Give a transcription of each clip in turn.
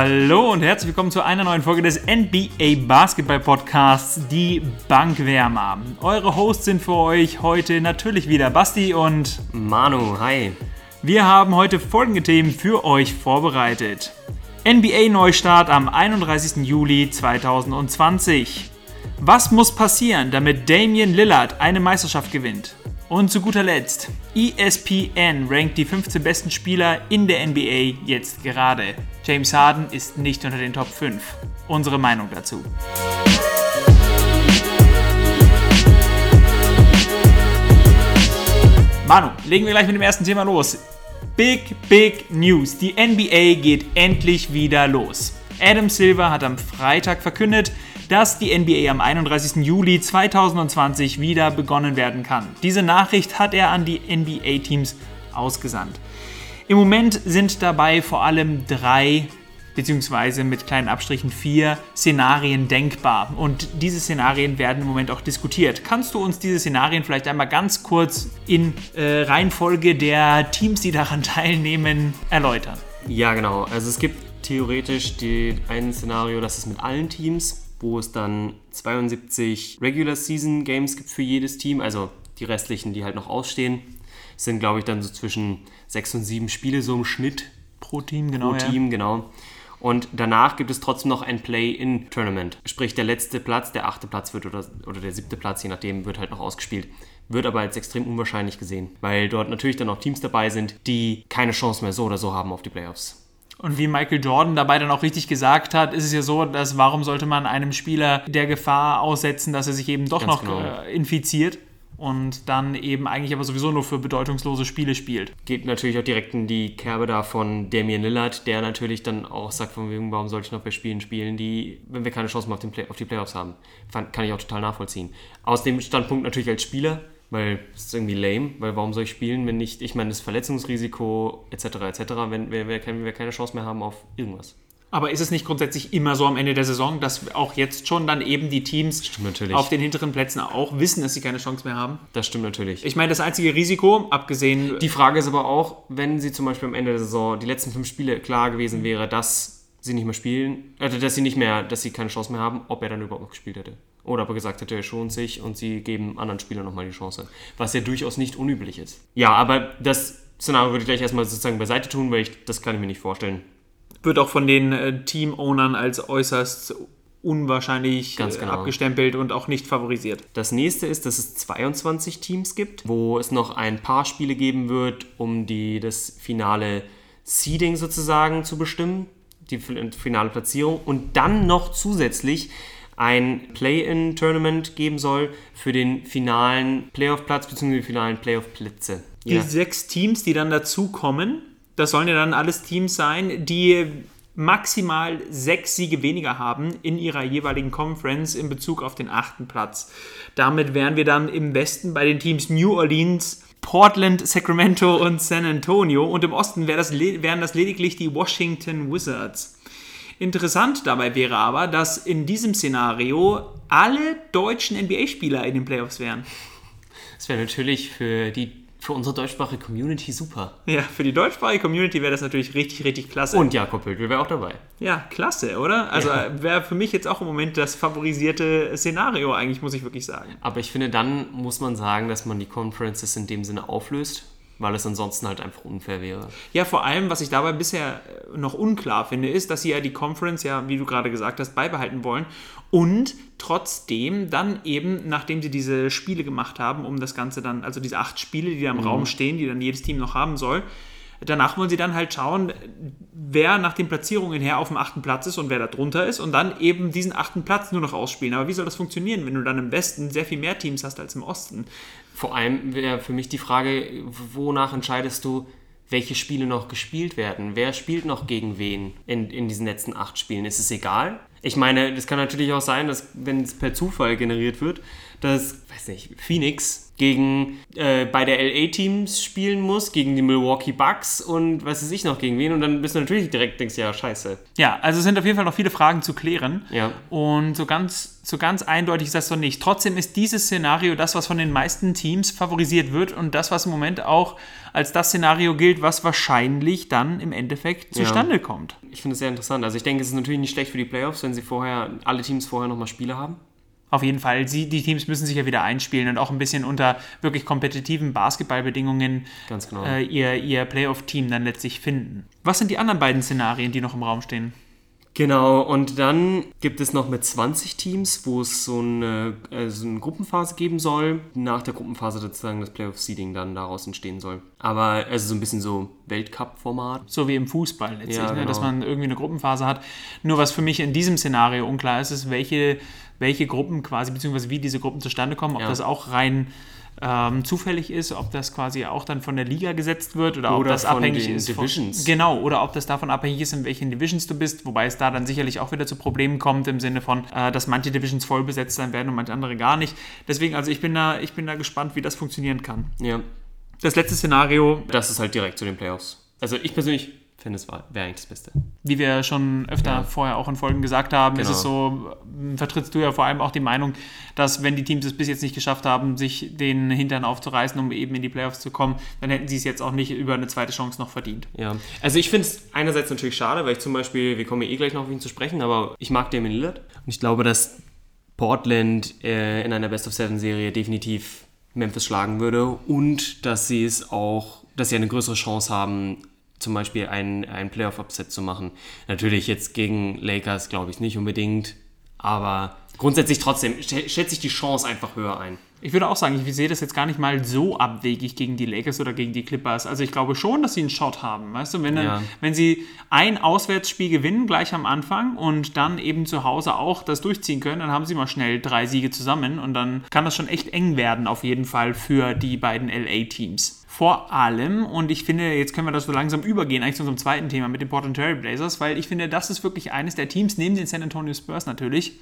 Hallo und herzlich willkommen zu einer neuen Folge des NBA Basketball Podcasts, die Bankwärmer. Eure Hosts sind für euch heute natürlich wieder Basti und Manu. Hi. Wir haben heute folgende Themen für euch vorbereitet. NBA Neustart am 31. Juli 2020. Was muss passieren, damit Damian Lillard eine Meisterschaft gewinnt? Und zu guter Letzt, ESPN rankt die 15 besten Spieler in der NBA jetzt gerade. James Harden ist nicht unter den Top 5. Unsere Meinung dazu. Manu, legen wir gleich mit dem ersten Thema los. Big, big News. Die NBA geht endlich wieder los. Adam Silver hat am Freitag verkündet, dass die NBA am 31. Juli 2020 wieder begonnen werden kann. Diese Nachricht hat er an die NBA-Teams ausgesandt. Im Moment sind dabei vor allem drei beziehungsweise mit kleinen Abstrichen vier Szenarien denkbar. Und diese Szenarien werden im Moment auch diskutiert. Kannst du uns diese Szenarien vielleicht einmal ganz kurz in äh, Reihenfolge der Teams, die daran teilnehmen, erläutern? Ja, genau. Also es gibt theoretisch die, ein Szenario, das ist mit allen Teams wo es dann 72 Regular Season Games gibt für jedes Team, also die restlichen, die halt noch ausstehen, sind glaube ich dann so zwischen sechs und sieben Spiele so im Schnitt pro Team, genau. Pro Team, ja. genau. Und danach gibt es trotzdem noch ein Play-in-Tournament. Sprich, der letzte Platz, der achte Platz wird oder, oder der siebte Platz, je nachdem, wird halt noch ausgespielt. Wird aber als extrem unwahrscheinlich gesehen, weil dort natürlich dann auch Teams dabei sind, die keine Chance mehr so oder so haben auf die Playoffs. Und wie Michael Jordan dabei dann auch richtig gesagt hat, ist es ja so, dass warum sollte man einem Spieler der Gefahr aussetzen, dass er sich eben doch Ganz noch genau. äh, infiziert und dann eben eigentlich aber sowieso nur für bedeutungslose Spiele spielt. Geht natürlich auch direkt in die Kerbe da von Damian Lillard, der natürlich dann auch sagt, von wegen, warum sollte ich noch bei Spielen spielen, die, wenn wir keine Chance mehr auf, Play auf die Playoffs haben. kann ich auch total nachvollziehen. Aus dem Standpunkt natürlich als Spieler weil es ist irgendwie lame, weil warum soll ich spielen, wenn nicht, ich meine, das Verletzungsrisiko etc. etc., wenn wir, wir, wir keine Chance mehr haben auf irgendwas. Aber ist es nicht grundsätzlich immer so am Ende der Saison, dass auch jetzt schon dann eben die Teams auf den hinteren Plätzen auch wissen, dass sie keine Chance mehr haben? Das stimmt natürlich. Ich meine, das einzige Risiko, abgesehen. Die Frage ist aber auch, wenn sie zum Beispiel am Ende der Saison die letzten fünf Spiele klar gewesen wäre, dass sie nicht mehr spielen, also dass sie nicht mehr, dass sie keine Chance mehr haben, ob er dann überhaupt noch gespielt hätte. Oder ob er gesagt hätte, er schont sich und sie geben anderen Spielern nochmal die Chance. Was ja durchaus nicht unüblich ist. Ja, aber das Szenario würde ich gleich erstmal sozusagen beiseite tun, weil ich, das kann ich mir nicht vorstellen. Wird auch von den äh, Team-Ownern als äußerst unwahrscheinlich äh, genau. abgestempelt und auch nicht favorisiert. Das nächste ist, dass es 22 Teams gibt, wo es noch ein paar Spiele geben wird, um die, das finale Seeding sozusagen zu bestimmen, die finale Platzierung und dann noch zusätzlich ein Play-in-Tournament geben soll für den finalen Playoff-Platz bzw. die finalen Playoff-Plätze. Die ja. sechs Teams, die dann dazukommen, das sollen ja dann alles Teams sein, die maximal sechs Siege weniger haben in ihrer jeweiligen Conference in Bezug auf den achten Platz. Damit wären wir dann im Westen bei den Teams New Orleans, Portland, Sacramento und San Antonio und im Osten wären das lediglich die Washington Wizards. Interessant dabei wäre aber, dass in diesem Szenario alle deutschen NBA-Spieler in den Playoffs wären. Das wäre natürlich für die für unsere deutschsprachige Community super. Ja, für die deutschsprachige Community wäre das natürlich richtig, richtig klasse. Und Jakob Hültl wäre auch dabei. Ja, klasse, oder? Also ja. wäre für mich jetzt auch im Moment das favorisierte Szenario eigentlich, muss ich wirklich sagen. Aber ich finde, dann muss man sagen, dass man die Conferences in dem Sinne auflöst weil es ansonsten halt einfach unfair wäre. Ja, vor allem, was ich dabei bisher äh, noch unklar finde, ist, dass sie ja die Conference ja, wie du gerade gesagt hast, beibehalten wollen und trotzdem dann eben, nachdem sie diese Spiele gemacht haben, um das Ganze dann, also diese acht Spiele, die da im mhm. Raum stehen, die dann jedes Team noch haben soll, danach wollen sie dann halt schauen, wer nach den Platzierungen her auf dem achten Platz ist und wer da drunter ist und dann eben diesen achten Platz nur noch ausspielen. Aber wie soll das funktionieren, wenn du dann im Westen sehr viel mehr Teams hast als im Osten? Vor allem wäre für mich die Frage, wonach entscheidest du, welche Spiele noch gespielt werden? Wer spielt noch gegen wen in, in diesen letzten acht Spielen? Ist es egal? Ich meine, das kann natürlich auch sein, dass wenn es per Zufall generiert wird, dass, weiß nicht, Phoenix gegen äh, beide LA-Teams spielen muss, gegen die Milwaukee Bucks und was weiß ich noch gegen wen und dann bist du natürlich direkt denkst, ja, scheiße. Ja, also es sind auf jeden Fall noch viele Fragen zu klären. Ja. Und so ganz, so ganz eindeutig ist das doch nicht. Trotzdem ist dieses Szenario das, was von den meisten Teams favorisiert wird und das, was im Moment auch als das Szenario gilt, was wahrscheinlich dann im Endeffekt zustande ja. kommt. ich finde es sehr interessant. Also ich denke, es ist natürlich nicht schlecht für die Playoffs, wenn sie vorher, alle Teams vorher nochmal Spiele haben. Auf jeden Fall. Sie, die Teams müssen sich ja wieder einspielen und auch ein bisschen unter wirklich kompetitiven Basketballbedingungen genau. äh, ihr, ihr Playoff-Team dann letztlich finden. Was sind die anderen beiden Szenarien, die noch im Raum stehen? Genau, und dann gibt es noch mit 20 Teams, wo es so eine, äh, so eine Gruppenphase geben soll. Nach der Gruppenphase sozusagen das Playoff-Seeding dann daraus entstehen soll. Aber also so ein bisschen so Weltcup-Format. So wie im Fußball letztlich, Ja, ne? genau. dass man irgendwie eine Gruppenphase hat. Nur was für mich in diesem Szenario unklar ist, ist, welche, welche Gruppen quasi, beziehungsweise wie diese Gruppen zustande kommen, ob Ja. das auch rein ähm, zufällig ist, ob das quasi auch dann von der Liga gesetzt wird oder, ob Oder das von abhängig ist Divisions. Von, genau, oder ob das davon abhängig ist, in welchen Divisions du bist, wobei es da dann sicherlich auch wieder zu Problemen kommt im Sinne von, äh, dass manche Divisions voll besetzt sein werden und manche andere gar nicht. Deswegen, also ich bin da, ich bin da gespannt, wie das funktionieren kann. Ja, Das letzte Szenario, das ist halt direkt zu den Playoffs. Also ich persönlich finde, es wäre eigentlich das Beste. wie wir schon öfter Ja. vorher auch in Folgen gesagt haben, ist Genau. es so, äh, vertrittst du ja vor allem auch die Meinung, dass wenn die Teams es bis jetzt nicht geschafft haben, sich den Hintern aufzureißen, um eben in die Playoffs zu kommen, dann hätten sie es jetzt auch nicht über eine zweite Chance noch verdient. Ja, also ich finde es einerseits natürlich schade, weil ich zum Beispiel, wir kommen ja eh gleich noch auf ihn zu sprechen, aber ich mag Damien Lillard. Und ich glaube, dass Portland äh, in einer Best-of-Seven-Serie definitiv Memphis schlagen würde und dass sie es auch, dass sie eine größere Chance haben, zum Beispiel ein, ein Playoff-Upset zu machen. Natürlich jetzt gegen Lakers glaube ich nicht unbedingt, aber grundsätzlich trotzdem schä- schätze ich die Chance einfach höher ein. Ich würde auch sagen, ich sehe das jetzt gar nicht mal so abwegig gegen die Lakers oder gegen die Clippers. Also ich glaube schon, dass sie einen Shot haben. Weißt du, wenn, dann, Ja. wenn sie ein Auswärtsspiel gewinnen, gleich am Anfang und dann eben zu Hause auch das durchziehen können, dann haben sie mal schnell drei Siege zusammen und dann kann das schon echt eng werden, auf jeden Fall für die beiden LA-Teams. Vor allem, und ich finde, jetzt können wir das so langsam übergehen, eigentlich zu unserem zweiten Thema mit den Portland Trail Blazers, weil ich finde, das ist wirklich eines der Teams, neben den San Antonio Spurs natürlich,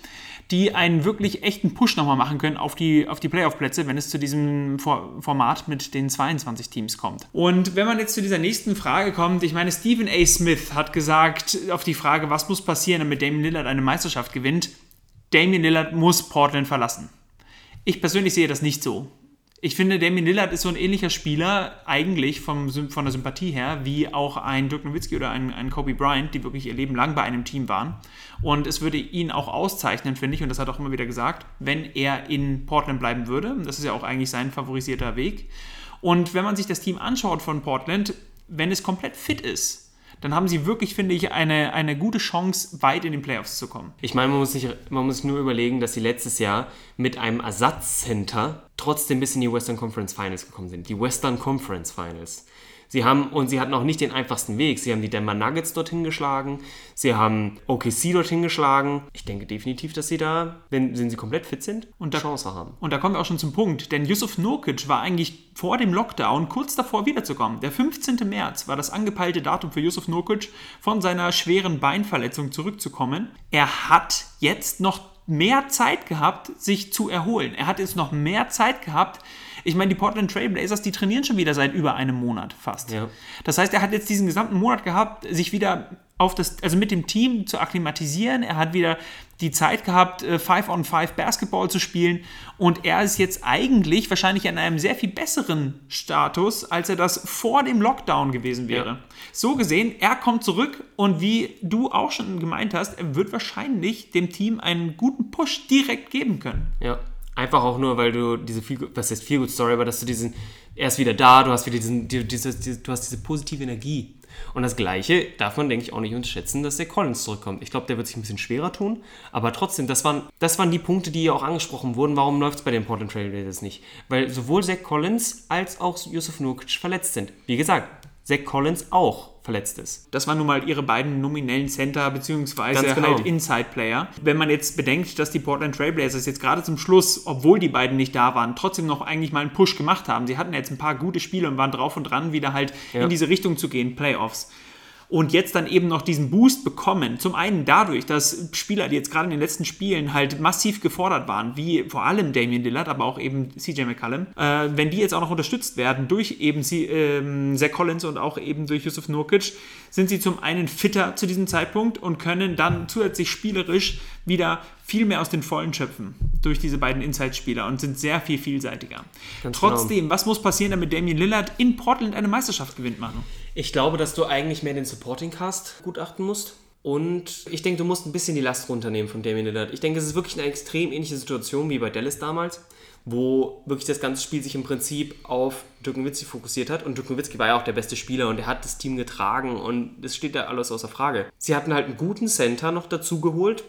die einen wirklich echten Push nochmal machen können auf die, auf die Playoff-Plätze, wenn es zu diesem For Format mit den 22 Teams kommt. Und wenn man jetzt zu dieser nächsten Frage kommt, ich meine, Stephen A. Smith hat gesagt auf die Frage, was muss passieren, damit Damian Lillard eine Meisterschaft gewinnt, Damian Lillard muss Portland verlassen. Ich persönlich sehe das nicht so. Ich finde, Damian Lillard ist so ein ähnlicher Spieler, eigentlich vom, von der Sympathie her, wie auch ein Dirk Nowitzki oder ein, ein Kobe Bryant, die wirklich ihr Leben lang bei einem Team waren. Und es würde ihn auch auszeichnen, finde ich, und das hat er auch immer wieder gesagt, wenn er in Portland bleiben würde. Das ist ja auch eigentlich sein favorisierter Weg. Und wenn man sich das Team anschaut von Portland, wenn es komplett fit ist, dann haben sie wirklich, finde ich, eine, eine gute Chance, weit in den Playoffs zu kommen. Ich meine, man muss, nicht, man muss nur überlegen, dass sie letztes Jahr mit einem Ersatzcenter trotzdem bis in die Western Conference Finals gekommen sind. Die Western Conference Finals. Sie haben, und sie hatten auch nicht den einfachsten Weg. Sie haben die Denver Nuggets dorthin geschlagen. Sie haben OKC dorthin geschlagen. Ich denke definitiv, dass sie da, wenn, wenn sie komplett fit sind, Und da- Chance haben. Und da kommen wir auch schon zum Punkt, denn Yusuf Nurkic war eigentlich vor dem Lockdown kurz davor wiederzukommen. Der 15. März war das angepeilte Datum für Yusuf Nurkic, von seiner schweren Beinverletzung zurückzukommen. Er hat jetzt noch mehr Zeit gehabt, sich zu erholen. Er hat jetzt noch mehr Zeit gehabt. Ich meine, die Portland Trail Blazers, die trainieren schon wieder seit über einem Monat fast. Ja. Das heißt, er hat jetzt diesen gesamten Monat gehabt, sich wieder auf das, also mit dem Team zu akklimatisieren. Er hat wieder die Zeit gehabt, äh, Five on Five Basketball zu spielen. Und er ist jetzt eigentlich wahrscheinlich in einem sehr viel besseren Status, als er das vor dem Lockdown gewesen wäre. Ja. So gesehen, er kommt zurück und wie du auch schon gemeint hast, er wird wahrscheinlich dem Team einen guten Push direkt geben können. Ja, einfach auch nur, weil du diese viel, was heißt viel gut Story, aber dass du diesen, er ist wieder da, du hast wieder diesen, die, dieses, diese, du hast diese positive Energie. Und das Gleiche darf man, denke ich, auch nicht unterschätzen, dass der Collins zurückkommt. Ich glaube, der wird sich ein bisschen schwerer tun, aber trotzdem, das waren, das waren die Punkte, die ja auch angesprochen wurden. Warum läuft es bei den Portland Trail Blazers nicht? Weil sowohl Zach Collins als auch Yusuf Nurkic verletzt sind. Wie gesagt, Zach Collins auch verletzt ist. Das waren nun mal ihre beiden nominellen Center beziehungsweise Ganz genau. halt Inside-Player. Wenn man jetzt bedenkt, dass die Portland Trailblazers jetzt gerade zum Schluss, obwohl die beiden nicht da waren, trotzdem noch eigentlich mal einen Push gemacht haben. Sie hatten jetzt ein paar gute Spiele und waren drauf und dran, wieder halt Ja. in diese Richtung zu gehen, Playoffs. Und jetzt dann eben noch diesen Boost bekommen. Zum einen dadurch, dass Spieler, die jetzt gerade in den letzten Spielen halt massiv gefordert waren, wie vor allem Damian Lillard, aber auch eben CJ McCallum, äh, wenn die jetzt auch noch unterstützt werden durch eben sie, ähm, Zach Collins und auch eben durch Yusuf Nurkic, sind sie zum einen fitter zu diesem Zeitpunkt und können dann zusätzlich spielerisch wieder viel mehr aus den Vollen schöpfen durch diese beiden Inside-Spieler und sind sehr viel vielseitiger. Ganz Trotzdem, was muss passieren, damit Damian Lillard in Portland eine Meisterschaft gewinnt, Manu? Ich glaube, dass du eigentlich mehr den Supporting Cast gutachten musst. Und ich denke, du musst ein bisschen die Last runternehmen von Damian Lillard. Ich denke, es ist wirklich eine extrem ähnliche Situation wie bei Dallas damals, wo wirklich das ganze Spiel sich im Prinzip auf Dirk Nowitzki fokussiert hat. Und Dirk Nowitzki war ja auch der beste Spieler und er hat das Team getragen und das steht da alles außer Frage. Sie hatten halt einen guten Center noch dazu geholt,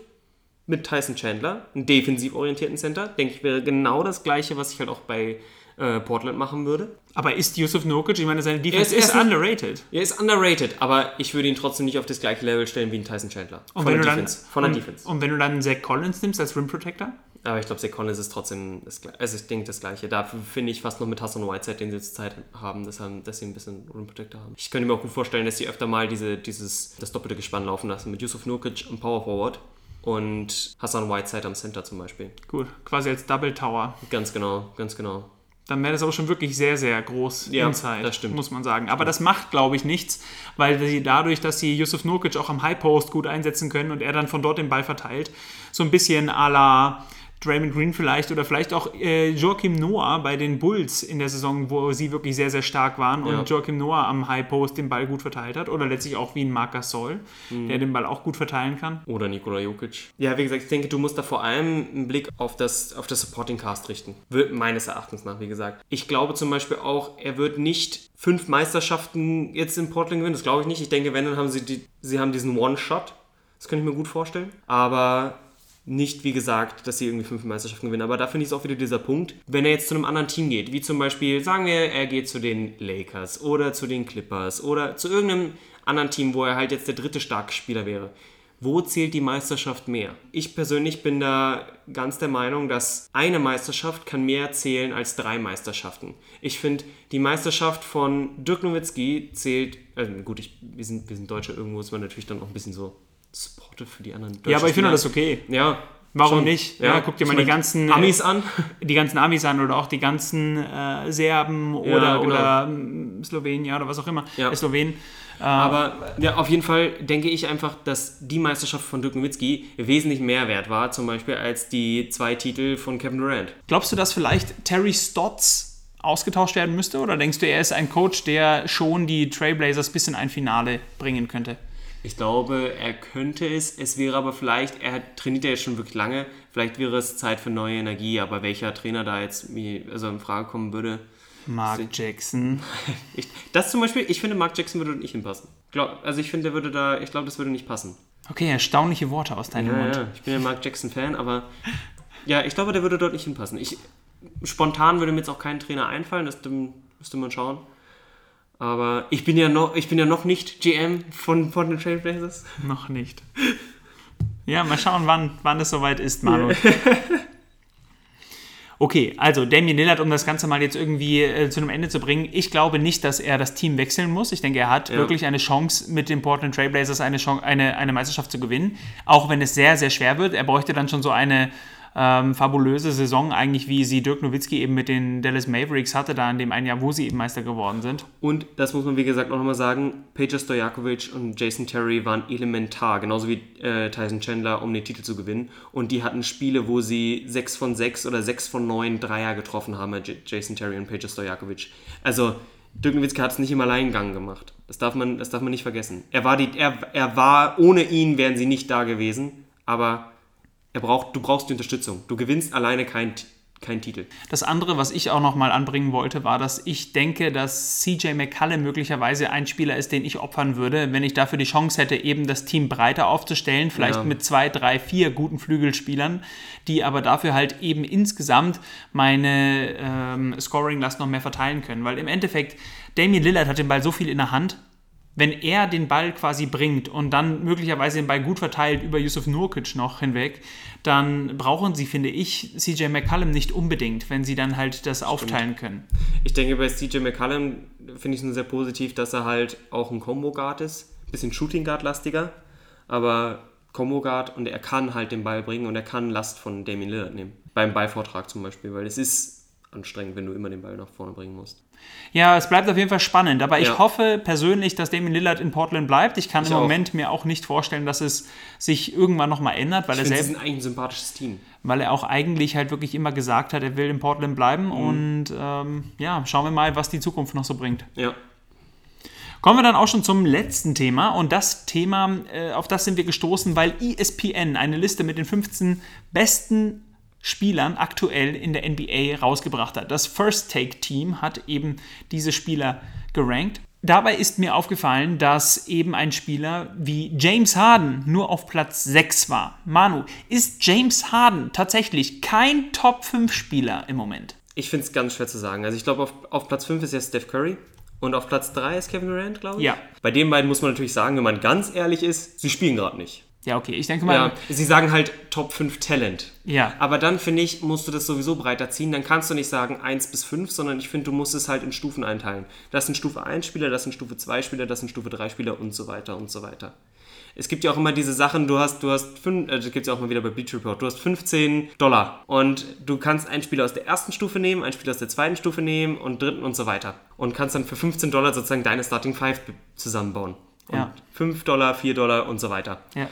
mit Tyson Chandler, einen defensiv orientierten Center. Denke ich, wäre genau das gleiche, was ich halt auch bei äh, Portland machen würde. Aber ist Yusuf Nurkic, ich meine, seine Defense Er ist- ist, er underrated. Er ist underrated, aber ich würde ihn trotzdem nicht auf das gleiche Level stellen wie ein Tyson Chandler. Und Von der du dann, Defense. Von der und, Defense. und wenn du dann Zach Collins nimmst als Rim Protector? Aber ich glaube, Zach Collins ist trotzdem das gleiche. Also ich denke das gleiche. Dafür finde ich fast noch mit Hassan Whiteside, den sie jetzt Zeit haben, dass, haben, dass sie ein bisschen Rim Protector haben. Ich könnte mir auch gut vorstellen, dass sie öfter mal diese, dieses, das doppelte Gespann laufen lassen mit Yusuf Nurkic am Power Forward und Hassan Whiteside am Center zum Beispiel. Gut, quasi als Double Tower. Ganz genau, ganz genau. Dann wäre das aber schon wirklich sehr, sehr groß Ja, inside, das stimmt. muss man sagen. Aber das macht, glaube ich, nichts, weil sie dadurch, dass sie Yusuf Nurkic auch am High Post gut einsetzen können und er dann von dort den Ball verteilt, so ein bisschen à la Draymond Green vielleicht oder vielleicht auch äh, Joachim Noah bei den Bulls in der Saison, wo sie wirklich sehr, sehr stark waren und Ja. Joachim Noah am High Post den Ball gut verteilt hat oder letztlich auch wie ein Marc Gasol, Mhm. der den Ball auch gut verteilen kann. Oder Nikola Jokic. Ja, wie gesagt, ich denke, du musst da vor allem einen Blick auf das, auf das Supporting Cast richten. Meines Erachtens nach, wie gesagt. Ich glaube zum Beispiel auch, er wird nicht fünf Meisterschaften jetzt in Portland gewinnen. Das glaube ich nicht. Ich denke, wenn, dann haben sie, die, sie haben diesen One-Shot. Das könnte ich mir gut vorstellen. Aber nicht, wie gesagt, dass sie irgendwie fünf Meisterschaften gewinnen. Aber da finde ich es auch wieder dieser Punkt, wenn er jetzt zu einem anderen Team geht, wie zum Beispiel, sagen wir, er geht zu den Lakers oder zu den Clippers oder zu irgendeinem anderen Team, wo er halt jetzt der dritte starke Spieler wäre. Wo zählt die Meisterschaft mehr? Ich persönlich bin da ganz der Meinung, dass eine Meisterschaft kann mehr zählen als drei Meisterschaften. Ich finde, die Meisterschaft von Dirk Nowitzki zählt, also gut, ich, wir, sind, wir sind Deutsche, irgendwo ist man natürlich dann auch ein bisschen so supportive für die anderen deutschen Ja, aber ich finde das okay. Ja. Warum schon. nicht? Ja, guck dir mal Ich die ganzen- Amis an. die ganzen Amis an oder auch die ganzen äh, Serben oder, Ja, genau. oder ähm, Slowenier oder was auch immer. Ja. Äh, Slowen. Äh, Aber ja, auf jeden Fall denke ich einfach, dass die Meisterschaft von Dirk Nowitzki wesentlich mehr wert war, zum Beispiel als die zwei Titel von Kevin Durant. glaubst du, dass vielleicht Terry Stotts ausgetauscht werden müsste? Oder denkst du, er ist ein Coach, der schon die Trailblazers bis in ein Finale bringen könnte? Ich glaube, er könnte es. Es wäre aber vielleicht, er trainiert ja jetzt schon wirklich lange, vielleicht wäre es Zeit für neue Energie, aber welcher Trainer da jetzt also in Frage kommen würde. Mark Jackson. Ich, das zum Beispiel, ich finde, Mark Jackson würde nicht hinpassen. Glaub, also ich finde, der würde da, ich glaube, das würde nicht passen. Okay, erstaunliche Worte aus deinem Ja, Mund. ja, ich bin ja Mark Jackson-Fan, aber ja, ich glaube, der würde dort nicht hinpassen. Ich, spontan würde mir jetzt auch kein Trainer einfallen, das müsste man schauen. Aber ich bin ja noch, ich bin ja noch nicht GM von, den Trailblazers. Noch nicht. Ja, mal schauen, wann, wann es soweit ist, Manu. Okay, also Damian Lillard, um das Ganze mal jetzt irgendwie äh, zu einem Ende zu bringen. Ich glaube nicht, dass er das Team wechseln muss. Ich denke, er hat Ja. wirklich eine Chance, mit den Portland Trailblazers eine, Chance, eine, eine Meisterschaft zu gewinnen. Auch wenn es sehr, sehr schwer wird. Er bräuchte dann schon so eine ähm, fabulöse Saison, eigentlich wie sie Dirk Nowitzki eben mit den Dallas Mavericks hatte, da in dem einen Jahr, wo sie eben Meister geworden sind. Und das muss man wie gesagt auch nochmal sagen, Peja Stojakovic und Jason Terry waren elementar, genauso wie äh, Tyson Chandler, um den Titel zu gewinnen. Und die hatten Spiele, wo sie 6 von 6 oder 6 von 9 Dreier getroffen haben, J Jason Terry und Peja Stojakovic. Also Dirk Nowitzki hat es nicht im Alleingang gemacht. Das darf man, das darf man nicht vergessen. Er war, die, er, er war, ohne ihn wären sie nicht da gewesen, aber er braucht, du brauchst die Unterstützung. Du gewinnst alleine keinen kein Titel. Das andere, was ich auch noch mal anbringen wollte, war, dass ich denke, dass CJ McCallum möglicherweise ein Spieler ist, den ich opfern würde, wenn ich dafür die Chance hätte, eben das Team breiter aufzustellen, vielleicht Ja. mit zwei, drei, vier guten Flügelspielern, die aber dafür halt eben insgesamt meine ähm, Scoring-Last noch mehr verteilen können. Weil im Endeffekt, Damian Lillard hat den Ball so viel in der Hand, wenn er den Ball quasi bringt und dann möglicherweise den Ball gut verteilt über Yusuf Nurkic noch hinweg, dann brauchen sie, finde ich, CJ McCallum nicht unbedingt, wenn sie dann halt das aufteilen können. Ich denke, bei CJ McCallum finde ich es nur sehr positiv, dass er halt auch ein Combo-Guard ist. Bisschen Shooting-Guard-lastiger, aber Combo-Guard und er kann halt den Ball bringen und er kann Last von Damien Lillard nehmen. Beim Ballvortrag zum Beispiel, weil es ist anstrengend, wenn du immer den Ball nach vorne bringen musst. Ja, es bleibt auf jeden Fall spannend, aber ich Ja. hoffe persönlich, dass Damien Lillard in Portland bleibt. Ich kann Ich im auch. Moment mir auch nicht vorstellen, dass es sich irgendwann nochmal ändert, weil Ich er, finde, sie selbst, sind eigentlich ein sympathisches Team. weil er auch eigentlich halt wirklich immer gesagt hat, er will in Portland bleiben Mhm. und ähm, ja, schauen wir mal, was die Zukunft noch so bringt. Ja. Kommen wir dann auch schon zum letzten Thema und das Thema, äh, auf das sind wir gestoßen, weil ESPN eine Liste mit den 15 besten Spielern aktuell in der NBA rausgebracht hat. Das First Take Team hat eben diese Spieler gerankt. Dabei ist mir aufgefallen, dass eben ein Spieler wie James Harden nur auf Platz 6 war. Manu, ist James Harden tatsächlich kein Top 5 Spieler im Moment? Ich finde es ganz schwer zu sagen. Also ich glaube, auf, auf Platz 5 ist jetzt Steph Curry. Und auf Platz 3 ist Kevin Durant, glaube ich. Ja. Bei den beiden muss man natürlich sagen, wenn man ganz ehrlich ist, sie spielen gerade nicht. Ja, okay, ich denke mal. Ja, sie sagen halt Top 5 Talent. Ja. Aber dann finde ich, musst du das sowieso breiter ziehen. Dann kannst du nicht sagen 1 bis 5, sondern ich finde, du musst es halt in Stufen einteilen. Das sind Stufe 1 Spieler, das sind Stufe 2 Spieler, das sind Stufe 3 Spieler und so weiter und so weiter. Es gibt ja auch immer diese Sachen, du hast, du hast, fünf, äh, das gibt es ja auch mal wieder bei Bleach Report, du hast 15 Dollar und du kannst einen Spieler aus der ersten Stufe nehmen, einen Spieler aus der zweiten Stufe nehmen und dritten und so weiter. Und kannst dann für 15 Dollar sozusagen deine Starting Five be- zusammenbauen. Und Ja. 5 Dollar, 4 Dollar und so weiter. Ja.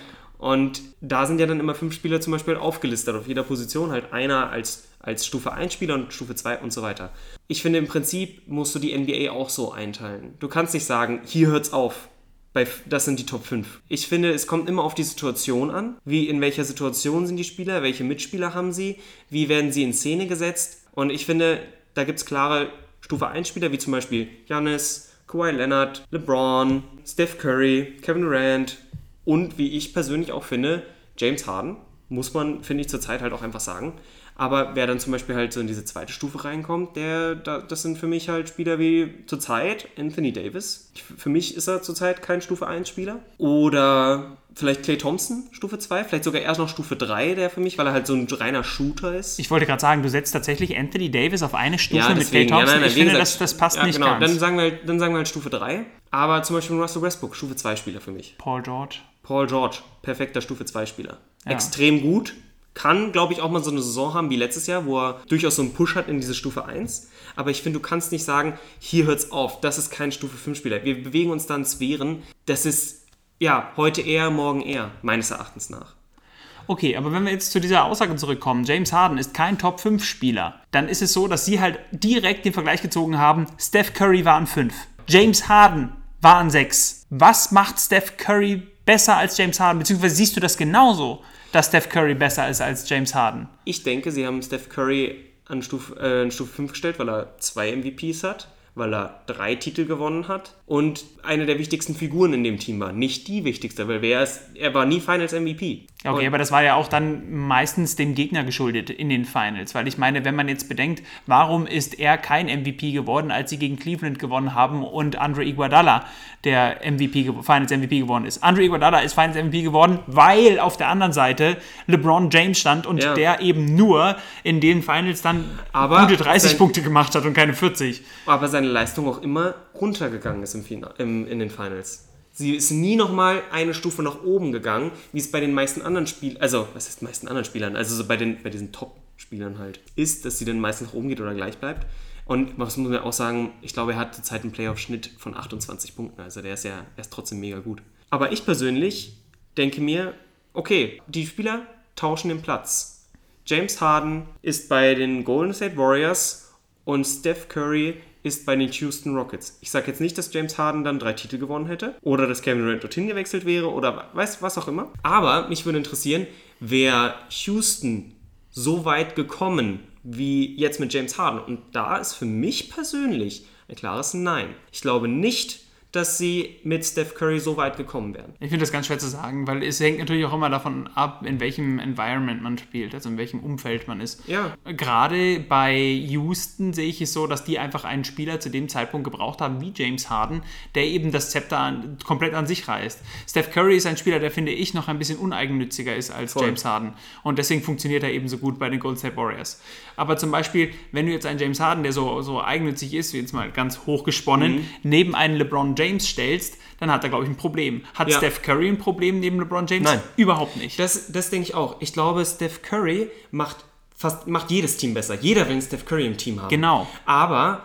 Und da sind ja dann immer fünf Spieler zum Beispiel aufgelistet, auf jeder Position halt einer als, als Stufe 1 Spieler und Stufe 2 und so weiter. Ich finde im Prinzip musst du die NBA auch so einteilen. Du kannst nicht sagen, hier hört's auf. Bei, das sind die Top 5. Ich finde, es kommt immer auf die Situation an. Wie, in welcher Situation sind die Spieler? Welche Mitspieler haben sie? Wie werden sie in Szene gesetzt? Und ich finde, da gibt es klare Stufe 1 Spieler, wie zum Beispiel Giannis, Kawhi Leonard, LeBron, Steph Curry, Kevin Durant und wie ich persönlich auch finde, James Harden. Muss man, finde ich, zurzeit halt auch einfach sagen. Aber wer dann zum Beispiel halt so in diese zweite Stufe reinkommt, der, da, das sind für mich halt Spieler wie zurzeit Anthony Davis. Für mich ist er zurzeit kein Stufe 1 Spieler. Oder vielleicht Clay Thompson, Stufe 2. Vielleicht sogar erst noch Stufe 3, der für mich, weil er halt so ein reiner Shooter ist. Ich wollte gerade sagen, du setzt tatsächlich Anthony Davis auf eine Stufe Ja, mit Clay ja, Thompson. nein, nein, ich finde, gesagt, das, das passt ja, nicht genau, ganz. Dann sagen, wir halt, dann sagen wir halt Stufe 3. Aber zum Beispiel Russell Westbrook, Stufe 2 Spieler für mich. Paul George. Paul George, perfekter Stufe 2 Spieler. Ja. Extrem gut. Kann, glaube ich, auch mal so eine Saison haben wie letztes Jahr, wo er durchaus so einen Push hat in diese Stufe 1. Aber ich finde, du kannst nicht sagen, hier hört's auf, das ist kein Stufe 5 Spieler. Wir bewegen uns dann Sphären, das ist, ja, heute eher, morgen eher, meines Erachtens nach. Okay, aber wenn wir jetzt zu dieser Aussage zurückkommen, James Harden ist kein Top 5 Spieler, dann ist es so, dass sie halt direkt den Vergleich gezogen haben, Steph Curry war ein 5. James Harden war ein 6. Was macht Steph Curry besser als James Harden? Beziehungsweise siehst du das genauso, dass Steph Curry besser ist als James Harden? Ich denke, sie haben Steph Curry an Stufe, äh, an Stufe 5 gestellt, weil er zwei MVPs hat, weil er drei Titel gewonnen hat und eine der wichtigsten Figuren in dem Team war. Nicht die wichtigste, weil wer ist, er war nie Finals MVP. Okay, Und- aber das war ja auch dann meistens dem Gegner geschuldet in den Finals, weil ich meine, wenn man jetzt bedenkt, warum ist er kein MVP geworden, als sie gegen Cleveland gewonnen haben und Andre Iguodala der MVP, Finals MVP geworden ist. Andre Iguodala ist Finals MVP geworden, weil auf der anderen Seite LeBron James stand und Ja. der eben nur in den Finals dann Aber gute 30 sein- Punkte gemacht hat und keine 40. aber seine Leistung auch immer runtergegangen ist im Final, im, in den Finals. Sie ist nie nochmal eine Stufe nach oben gegangen, wie es bei den meisten anderen Spielern, also was heißt meisten anderen Spielern, also so bei, den, bei diesen Top-Spielern halt, ist, dass sie dann meistens nach oben geht oder gleich bleibt. Und was muss man auch sagen, ich glaube, er hat zurzeit einen Playoff-Schnitt von 28 Punkten, also der ist ja er trotzdem mega gut. Aber ich persönlich denke mir, okay, die Spieler tauschen den Platz. James Harden ist bei den Golden State Warriors und Steph Curry ist bei den Houston Rockets. Ich sage jetzt nicht, dass James Harden dann drei Titel gewonnen hätte oder dass Kevin Durant dorthin gewechselt wäre oder weiß was auch immer. Aber mich würde interessieren, wäre Houston so weit gekommen wie jetzt mit James Harden? Und da ist für mich persönlich ein klares Nein. Ich glaube nicht, dass sie mit Steph Curry so weit gekommen wären. Ich finde das ganz schwer zu sagen, weil es hängt natürlich auch immer davon ab, in welchem Environment man spielt, also in welchem Umfeld man ist. Ja. Gerade bei Houston sehe ich es so, dass die einfach einen Spieler zu dem Zeitpunkt gebraucht haben, wie James Harden, der eben das Zepter an, komplett an sich reißt. Steph Curry ist ein Spieler, der finde ich noch ein bisschen uneigennütziger ist als Voll. James Harden. Und deswegen funktioniert er eben so gut bei den Golden State Warriors. Aber zum Beispiel, wenn du jetzt einen James Harden, der so, so eigennützig ist, wie jetzt mal ganz hochgesponnen, Mhm. neben einen LeBron James stellst, dann hat er, glaube ich, ein Problem. Hat Ja. Steph Curry ein Problem neben LeBron James? Nein. Überhaupt nicht. Das, das denke ich auch. Ich glaube, Steph Curry macht fast macht jedes Team besser. Jeder will Steph Curry im Team haben. Genau. Aber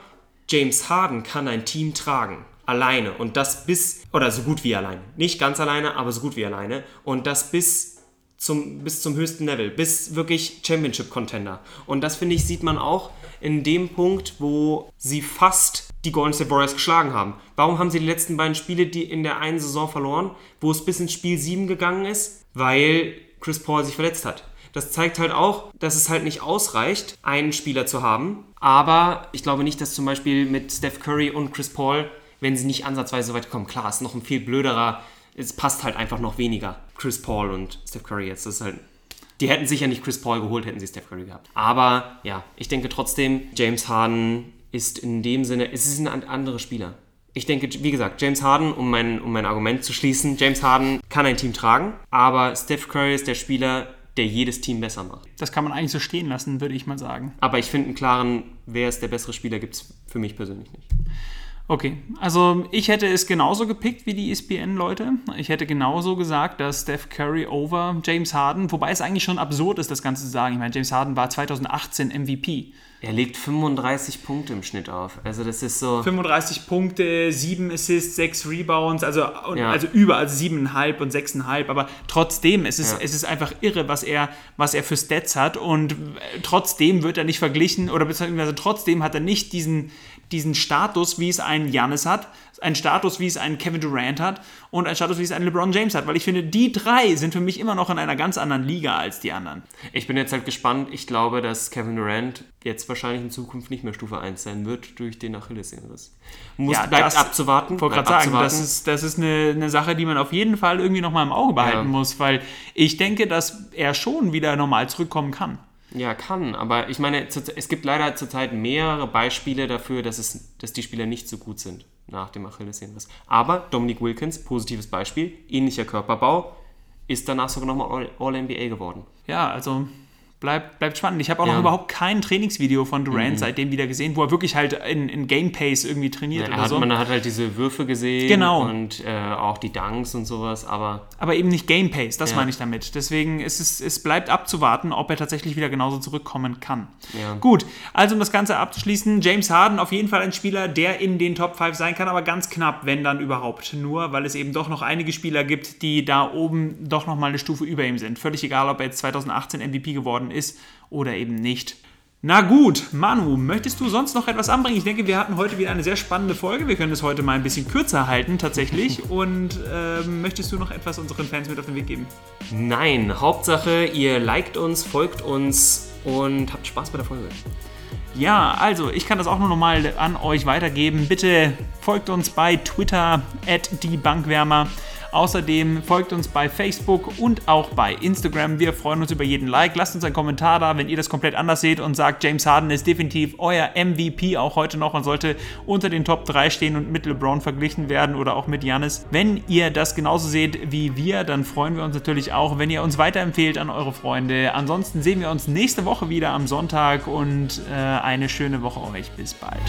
James Harden kann ein Team tragen. Alleine. Und das bis, oder so gut wie alleine. Nicht ganz alleine, aber so gut wie alleine. Und das bis zum, bis zum höchsten Level. Bis wirklich Championship-Contender. Und das, finde ich, sieht man auch in dem Punkt, wo sie fast die Golden State Warriors geschlagen haben. Warum haben sie die letzten beiden Spiele die in der einen Saison verloren, wo es bis ins Spiel 7 gegangen ist? Weil Chris Paul sich verletzt hat. Das zeigt halt auch, dass es halt nicht ausreicht, einen Spieler zu haben. Aber ich glaube nicht, dass zum Beispiel mit Steph Curry und Chris Paul, wenn sie nicht ansatzweise so weit kommen, klar, ist noch ein viel blöderer, es passt halt einfach noch weniger. Chris Paul und Steph Curry jetzt, das ist halt die hätten sicher nicht Chris Paul geholt, hätten sie Steph Curry gehabt. Aber ja, ich denke trotzdem, James Harden ist in dem Sinne, es ist ein anderer Spieler. Ich denke, wie gesagt, James Harden, um mein, um mein Argument zu schließen, James Harden kann ein Team tragen, aber Steph Curry ist der Spieler, der jedes Team besser macht. Das kann man eigentlich so stehen lassen, würde ich mal sagen. Aber ich finde einen klaren, wer ist der bessere Spieler, gibt es für mich persönlich nicht. Okay, also ich hätte es genauso gepickt wie die ESPN-Leute. Ich hätte genauso gesagt, dass Steph Curry over James Harden, wobei es eigentlich schon absurd ist, das Ganze zu sagen. Ich meine, James Harden war 2018 MVP. Er legt 35 Punkte im Schnitt auf. Also das ist so. 35 Punkte, 7 Assists, 6 Rebounds, also, ja. also über, also 7,5 und 6,5. Aber trotzdem, es ist, ja. es ist einfach irre, was er, was er für Stats hat. Und trotzdem wird er nicht verglichen, oder beziehungsweise trotzdem hat er nicht diesen, diesen Status, wie es ein Janis hat, ein Status, wie es ein Kevin Durant hat und ein Status, wie es ein LeBron James hat. Weil ich finde, die drei sind für mich immer noch in einer ganz anderen Liga als die anderen. Ich bin jetzt halt gespannt. Ich glaube, dass Kevin Durant jetzt wahrscheinlich in Zukunft nicht mehr Stufe 1 sein wird durch den Achillessehnenriss. Muss ja, bleibt das, abzuwarten. Ich wollte gerade sagen, abzuwarten. das ist, das ist eine, eine Sache, die man auf jeden Fall irgendwie noch mal im Auge behalten ja. muss, weil ich denke, dass er schon wieder normal zurückkommen kann. Ja, kann, aber ich meine, es gibt leider zurzeit mehrere Beispiele dafür, dass, es, dass die Spieler nicht so gut sind nach dem Achillessehnenriss. Aber Dominic Wilkins, positives Beispiel, ähnlicher Körperbau, ist danach sogar nochmal All-NBA geworden. Ja, also bleibt, bleibt spannend. Ich habe auch ja. noch überhaupt kein Trainingsvideo von Durant mhm. seitdem wieder gesehen, wo er wirklich halt in, in Game Pace irgendwie trainiert ja, oder hat, so. Man hat halt diese Würfe gesehen genau. und äh, auch die Dunks und sowas, aber. Aber eben nicht Game Pace, das ja. meine ich damit. Deswegen ist es, es bleibt abzuwarten, ob er tatsächlich wieder genauso zurückkommen kann. Gut, also um das Ganze abzuschließen, James Harden auf jeden Fall ein Spieler, der in den Top 5 sein kann, aber ganz knapp, wenn dann überhaupt. Nur, weil es eben doch noch einige Spieler gibt, die da oben doch noch mal eine Stufe über ihm sind. Völlig egal, ob er jetzt 2018 MVP geworden geworden ist oder eben nicht. Na gut, Manu, möchtest du sonst noch etwas anbringen? Ich denke, wir hatten heute wieder eine sehr spannende Folge. Wir können es heute mal ein bisschen kürzer halten, tatsächlich. Und äh, möchtest du noch etwas unseren Fans mit auf den Weg geben? Nein, Hauptsache, ihr liked uns, folgt uns und habt Spaß bei der Folge. Ja, also ich kann das auch nur nochmal an euch weitergeben. Bitte folgt uns bei Twitter at die Bankwärmer. Außerdem folgt uns bei Facebook und auch bei Instagram. Wir freuen uns über jeden Like. Lasst uns einen Kommentar da, wenn ihr das komplett anders seht und sagt, James Harden ist definitiv euer MVP auch heute noch und sollte unter den Top 3 stehen und mit LeBron verglichen werden oder auch mit Janis. Wenn ihr das genauso seht wie wir, dann freuen wir uns natürlich auch, wenn ihr uns weiterempfehlt an eure Freunde. Ansonsten sehen wir uns nächste Woche wieder am Sonntag und äh, eine schöne Woche euch. Bis bald.